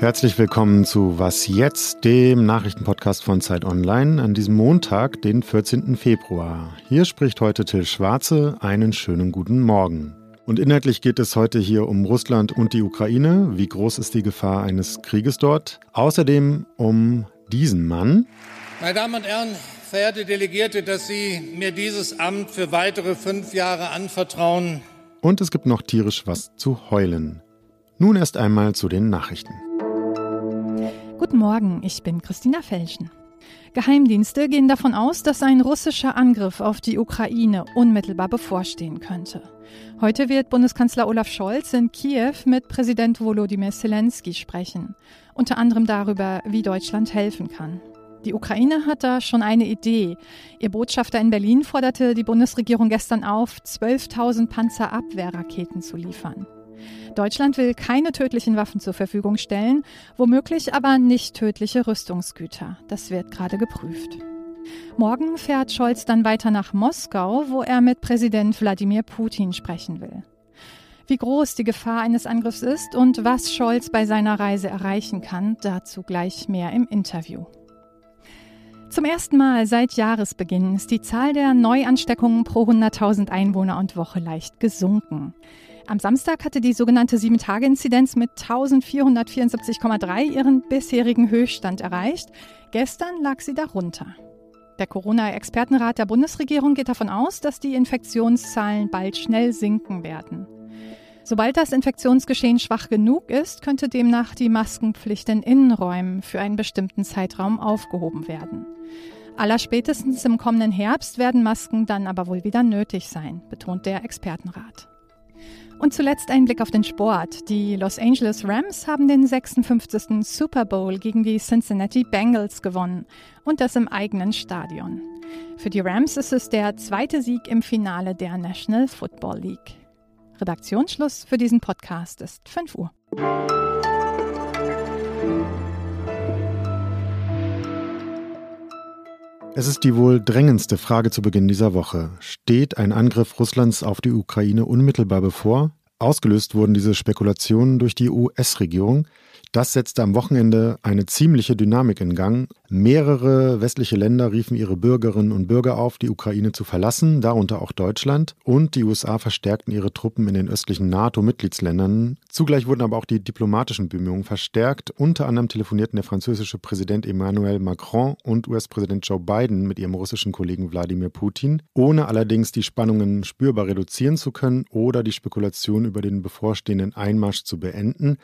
Herzlich willkommen zu Was jetzt, dem Nachrichtenpodcast von Zeit Online an diesem Montag, den 14. Februar. Hier spricht heute Till Schwarze. Einen schönen guten Morgen. Und inhaltlich geht es heute hier um Russland und die Ukraine. Wie groß ist die Gefahr eines Krieges dort? Außerdem um diesen Mann. Meine Damen und Herren, verehrte Delegierte, dass Sie mir dieses Amt für weitere fünf Jahre anvertrauen. Und es gibt noch tierisch was zu heulen. Nun erst einmal zu den Nachrichten. Guten Morgen, ich bin Christina Felschen. Geheimdienste gehen davon aus, dass ein russischer Angriff auf die Ukraine unmittelbar bevorstehen könnte. Heute wird Bundeskanzler Olaf Scholz in Kiew mit Präsident Volodymyr Zelensky sprechen, unter anderem darüber, wie Deutschland helfen kann. Die Ukraine hat da schon eine Idee. Ihr Botschafter in Berlin forderte die Bundesregierung gestern auf, 12.000 Panzerabwehrraketen zu liefern. Deutschland will keine tödlichen Waffen zur Verfügung stellen, womöglich aber nicht tödliche Rüstungsgüter. Das wird gerade geprüft. Morgen fährt Scholz dann weiter nach Moskau, wo er mit Präsident Wladimir Putin sprechen will. Wie groß die Gefahr eines Angriffs ist und was Scholz bei seiner Reise erreichen kann, dazu gleich mehr im Interview. Zum ersten Mal seit Jahresbeginn ist die Zahl der Neuansteckungen pro 100.000 Einwohner und Woche leicht gesunken. Am Samstag hatte die sogenannte 7-Tage-Inzidenz mit 1474,3 ihren bisherigen Höchststand erreicht. Gestern lag sie darunter. Der Corona-Expertenrat der Bundesregierung geht davon aus, dass die Infektionszahlen bald schnell sinken werden. Sobald das Infektionsgeschehen schwach genug ist, könnte demnach die Maskenpflicht in Innenräumen für einen bestimmten Zeitraum aufgehoben werden. Allerspätestens im kommenden Herbst werden Masken dann aber wohl wieder nötig sein, betont der Expertenrat. Und zuletzt ein Blick auf den Sport. Die Los Angeles Rams haben den 56. Super Bowl gegen die Cincinnati Bengals gewonnen und das im eigenen Stadion. Für die Rams ist es der zweite Sieg im Finale der National Football League. Redaktionsschluss für diesen Podcast ist 5 Uhr. Es ist die wohl drängendste Frage zu Beginn dieser Woche. Steht ein Angriff Russlands auf die Ukraine unmittelbar bevor? Ausgelöst wurden diese Spekulationen durch die US-Regierung, das setzte am Wochenende eine ziemliche Dynamik in Gang. Mehrere westliche Länder riefen ihre Bürgerinnen und Bürger auf, die Ukraine zu verlassen, darunter auch Deutschland. Und die USA verstärkten ihre Truppen in den östlichen NATO-Mitgliedsländern. Zugleich wurden aber auch die diplomatischen Bemühungen verstärkt. Unter anderem telefonierten der französische Präsident Emmanuel Macron und US-Präsident Joe Biden mit ihrem russischen Kollegen Wladimir Putin, ohne allerdings die Spannungen spürbar reduzieren zu können oder die Spekulation über den bevorstehenden Einmarsch zu beenden.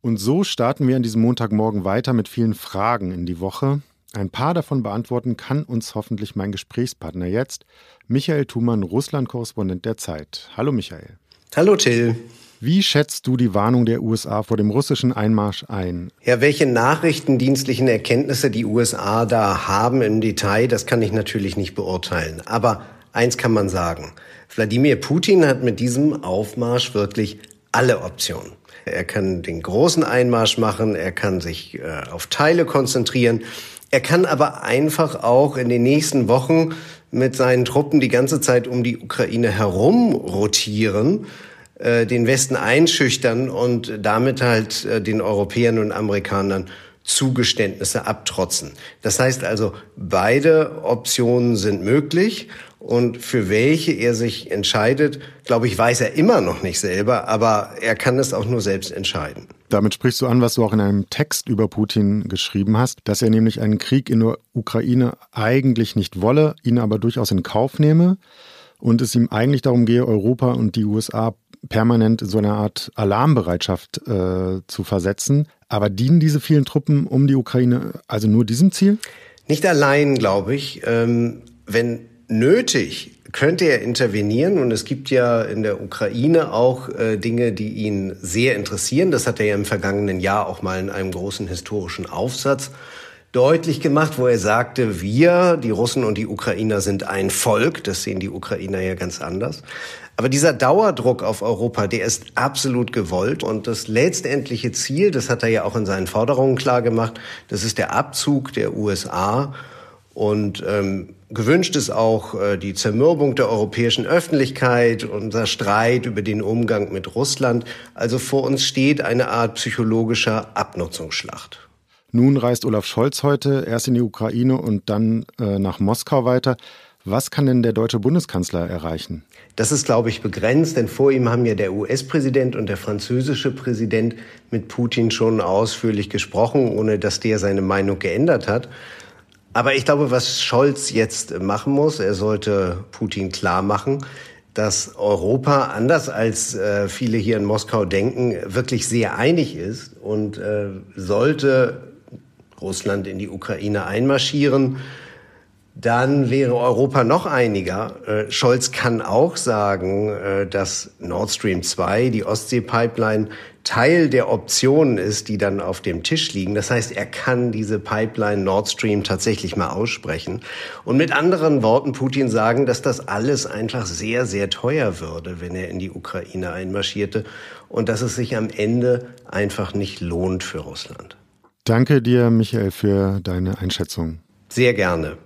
Und so starten wir an diesem Montagmorgen weiter mit vielen Fragen in die Woche. Ein paar davon beantworten kann uns hoffentlich mein Gesprächspartner jetzt, Michael Thumann, Russland-Korrespondent der Zeit. Hallo Michael. Hallo Till. Wie schätzt du die Warnung der USA vor dem russischen Einmarsch ein? Ja, welche nachrichtendienstlichen Erkenntnisse die USA da haben im Detail, das kann ich natürlich nicht beurteilen. Aber eins kann man sagen. Wladimir Putin hat mit diesem Aufmarsch wirklich alle Optionen. Er kann den großen Einmarsch machen, er kann sich äh, auf Teile konzentrieren. Er kann aber einfach auch in den nächsten Wochen mit seinen Truppen die ganze Zeit um die Ukraine herum rotieren, äh, den Westen einschüchtern und damit halt äh, den Europäern und Amerikanern Zugeständnisse abtrotzen. Das heißt also, beide Optionen sind möglich und für welche er sich entscheidet, glaube ich, weiß er immer noch nicht selber, aber er kann es auch nur selbst entscheiden. Damit sprichst du an, was du auch in einem Text über Putin geschrieben hast, dass er nämlich einen Krieg in der Ukraine eigentlich nicht wolle, ihn aber durchaus in Kauf nehme und es ihm eigentlich darum gehe, Europa und die USA permanent in so eine Art Alarmbereitschaft äh, zu versetzen. Aber dienen diese vielen Truppen um die Ukraine also nur diesem Ziel? Nicht allein, glaube ich. Ähm, wenn nötig, könnte er intervenieren. Und es gibt ja in der Ukraine auch äh, Dinge, die ihn sehr interessieren. Das hat er ja im vergangenen Jahr auch mal in einem großen historischen Aufsatz deutlich gemacht, wo er sagte, wir, die Russen und die Ukrainer sind ein Volk. Das sehen die Ukrainer ja ganz anders. Aber dieser Dauerdruck auf Europa, der ist absolut gewollt. Und das letztendliche Ziel, das hat er ja auch in seinen Forderungen klar gemacht, das ist der Abzug der USA Und ähm, gewünscht ist auch äh, die Zermürbung der europäischen Öffentlichkeit, unser Streit über den Umgang mit Russland. Also vor uns steht eine Art psychologischer Abnutzungsschlacht. Nun reist Olaf Scholz heute erst in die Ukraine und dann äh, nach Moskau weiter. Was kann denn der deutsche Bundeskanzler erreichen? Das ist, glaube ich, begrenzt, denn vor ihm haben ja der US-Präsident und der französische Präsident mit Putin schon ausführlich gesprochen, ohne dass der seine Meinung geändert hat. Aber ich glaube, was Scholz jetzt machen muss, er sollte Putin klar machen, dass Europa, anders als äh, viele hier in Moskau denken, wirklich sehr einig ist und äh, sollte Russland in die Ukraine einmarschieren, dann wäre Europa noch einiger. Äh, Scholz kann auch sagen, äh, dass Nord Stream 2, die Ostsee-Pipeline, Teil der Optionen ist, die dann auf dem Tisch liegen. Das heißt, er kann diese Pipeline Nord Stream tatsächlich mal aussprechen. Und mit anderen Worten Putin sagen, dass das alles einfach sehr, sehr teuer würde, wenn er in die Ukraine einmarschierte und dass es sich am Ende einfach nicht lohnt für Russland. Danke dir, Michael, für deine Einschätzung. Sehr gerne.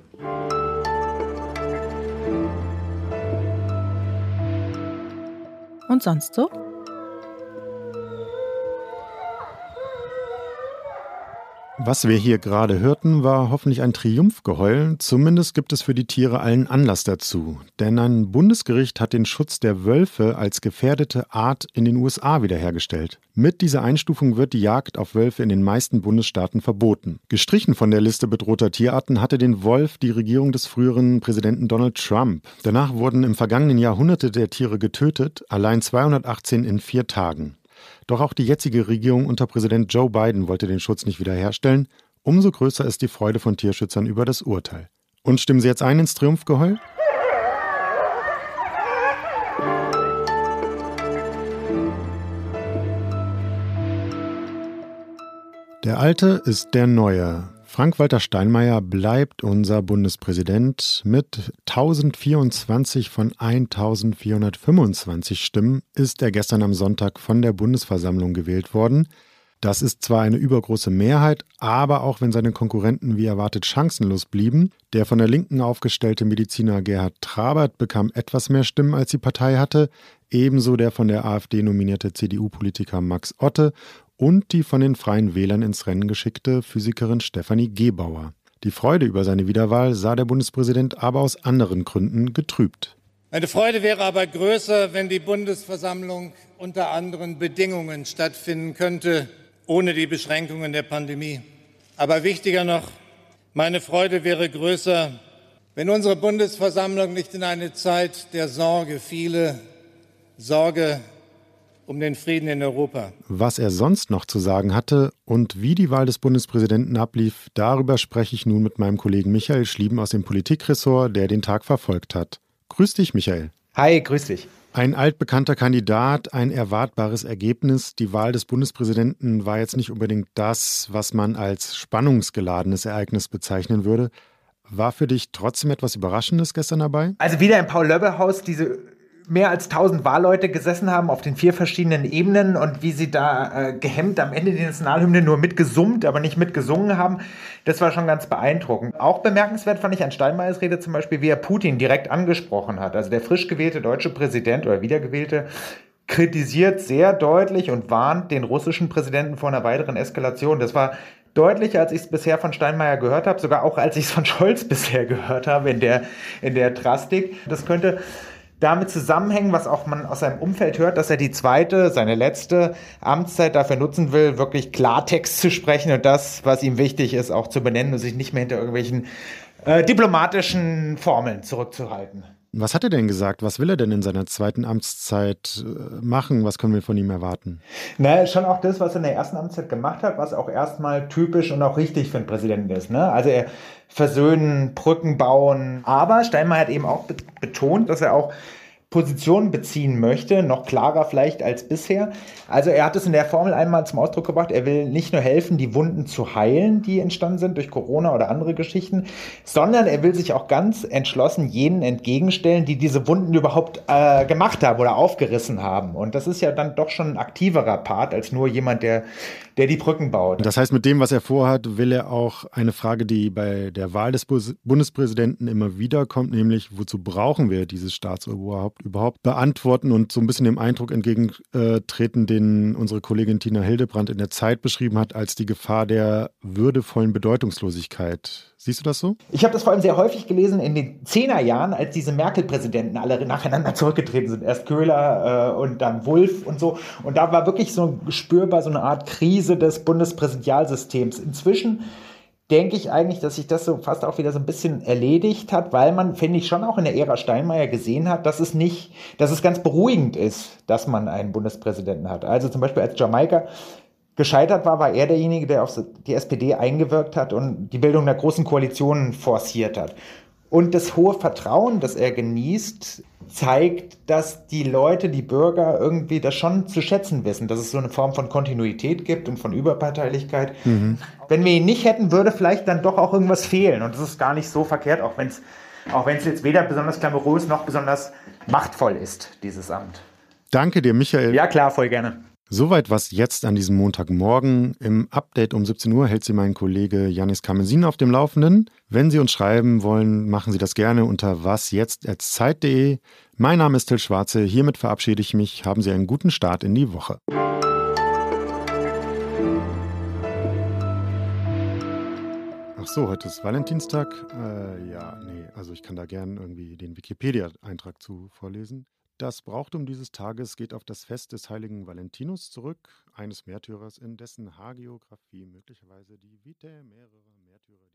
Und sonst so? Was wir hier gerade hörten, war hoffentlich ein Triumphgeheul. Zumindest gibt es für die Tiere allen Anlass dazu. Denn ein Bundesgericht hat den Schutz der Wölfe als gefährdete Art in den USA wiederhergestellt. Mit dieser Einstufung wird die Jagd auf Wölfe in den meisten Bundesstaaten verboten. Gestrichen von der Liste bedrohter Tierarten hatte den Wolf die Regierung des früheren Präsidenten Donald Trump. Danach wurden im vergangenen Jahr Hunderte der Tiere getötet, allein 218 in vier Tagen. Doch auch die jetzige Regierung unter Präsident Joe Biden wollte den Schutz nicht wiederherstellen. Umso größer ist die Freude von Tierschützern über das Urteil. Und stimmen Sie jetzt ein ins Triumphgeheul? Der Alte ist der Neue. Frank-Walter Steinmeier bleibt unser Bundespräsident. Mit 1024 von 1425 Stimmen ist er gestern am Sonntag von der Bundesversammlung gewählt worden. Das ist zwar eine übergroße Mehrheit, aber auch wenn seine Konkurrenten wie erwartet chancenlos blieben, der von der Linken aufgestellte Mediziner Gerhard Trabert bekam etwas mehr Stimmen, als die Partei hatte, ebenso der von der AfD nominierte CDU-Politiker Max Otte und die von den Freien Wählern ins Rennen geschickte Physikerin Stefanie Gebauer. Die Freude über seine Wiederwahl sah der Bundespräsident aber aus anderen Gründen getrübt. Meine Freude wäre aber größer, wenn die Bundesversammlung unter anderen Bedingungen stattfinden könnte, ohne die Beschränkungen der Pandemie. Aber wichtiger noch, meine Freude wäre größer, wenn unsere Bundesversammlung nicht in eine Zeit der Sorge fiele, Sorge um den Frieden in Europa. Was er sonst noch zu sagen hatte und wie die Wahl des Bundespräsidenten ablief, darüber spreche ich nun mit meinem Kollegen Michael Schlieben aus dem Politikressort, der den Tag verfolgt hat. Grüß dich, Michael. Hi, grüß dich. Ein altbekannter Kandidat, ein erwartbares Ergebnis. Die Wahl des Bundespräsidenten war jetzt nicht unbedingt das, was man als spannungsgeladenes Ereignis bezeichnen würde. War für dich trotzdem etwas Überraschendes gestern dabei? Also wieder im Paul-Löbbe-Haus diese mehr als 1000 Wahlleute gesessen haben auf den vier verschiedenen Ebenen und wie sie da äh, gehemmt am Ende die Nationalhymne nur mitgesummt, aber nicht mitgesungen haben, das war schon ganz beeindruckend. Auch bemerkenswert fand ich an Steinmeiers Rede zum Beispiel, wie er Putin direkt angesprochen hat. Also der frisch gewählte deutsche Präsident oder wiedergewählte kritisiert sehr deutlich und warnt den russischen Präsidenten vor einer weiteren Eskalation. Das war deutlicher, als ich es bisher von Steinmeier gehört habe, sogar auch als ich es von Scholz bisher gehört habe in der, in der Drastik. Das könnte damit zusammenhängen, was auch man aus seinem Umfeld hört, dass er die zweite, seine letzte Amtszeit dafür nutzen will, wirklich Klartext zu sprechen und das, was ihm wichtig ist, auch zu benennen und sich nicht mehr hinter irgendwelchen äh, diplomatischen Formeln zurückzuhalten. Was hat er denn gesagt? Was will er denn in seiner zweiten Amtszeit äh, machen? Was können wir von ihm erwarten? Na, schon auch das, was er in der ersten Amtszeit gemacht hat, was auch erstmal typisch und auch richtig für einen Präsidenten ist. Ne? Also er versöhnen, Brücken bauen. Aber Steinmeier hat eben auch betont, dass er auch Position beziehen möchte, noch klarer vielleicht als bisher. Also er hat es in der Formel einmal zum Ausdruck gebracht, er will nicht nur helfen, die Wunden zu heilen, die entstanden sind durch Corona oder andere Geschichten, sondern er will sich auch ganz entschlossen jenen entgegenstellen, die diese Wunden überhaupt äh, gemacht haben oder aufgerissen haben. Und das ist ja dann doch schon ein aktiverer Part als nur jemand, der der die Brücken baut. Das heißt, mit dem, was er vorhat, will er auch eine Frage, die bei der Wahl des Bundespräsidenten immer wieder kommt, nämlich wozu brauchen wir dieses Staatsoberhaupt überhaupt, beantworten und so ein bisschen dem Eindruck entgegentreten, den unsere Kollegin Tina Hildebrand in der Zeit beschrieben hat, als die Gefahr der würdevollen Bedeutungslosigkeit. Siehst du das so? Ich habe das vor allem sehr häufig gelesen in den Zehnerjahren, als diese Merkel-Präsidenten alle nacheinander zurückgetreten sind. Erst Köhler äh, und dann Wulff und so. Und da war wirklich so spürbar so eine Art Krise des Bundespräsidialsystems. Inzwischen denke ich eigentlich, dass sich das so fast auch wieder so ein bisschen erledigt hat, weil man, finde ich, schon auch in der Ära Steinmeier gesehen hat, dass es nicht, dass es ganz beruhigend ist, dass man einen Bundespräsidenten hat. Also zum Beispiel als Jamaika gescheitert war, war er derjenige, der auf die SPD eingewirkt hat und die Bildung der großen Koalitionen forciert hat. Und das hohe Vertrauen, das er genießt, zeigt, dass die Leute, die Bürger irgendwie das schon zu schätzen wissen, dass es so eine Form von Kontinuität gibt und von Überparteilichkeit. Mhm. Wenn wir ihn nicht hätten, würde vielleicht dann doch auch irgendwas fehlen. Und das ist gar nicht so verkehrt, auch wenn es auch jetzt weder besonders glamourös noch besonders machtvoll ist, dieses Amt. Danke dir, Michael. Ja, klar, voll gerne. Soweit was jetzt an diesem Montagmorgen. Im Update um 17 Uhr hält Sie mein Kollege Janis Kamesin auf dem Laufenden. Wenn Sie uns schreiben wollen, machen Sie das gerne unter wasjetzt.zeit.de. Mein Name ist Till Schwarze. Hiermit verabschiede ich mich. Haben Sie einen guten Start in die Woche. Ach so, heute ist Valentinstag. Äh, ja, nee, also ich kann da gerne irgendwie den Wikipedia-Eintrag zu vorlesen. Das Brauchtum dieses Tages geht auf das Fest des heiligen Valentinus zurück, eines Märtyrers, in dessen Hagiografie möglicherweise die Vitae mehrerer Märtyrer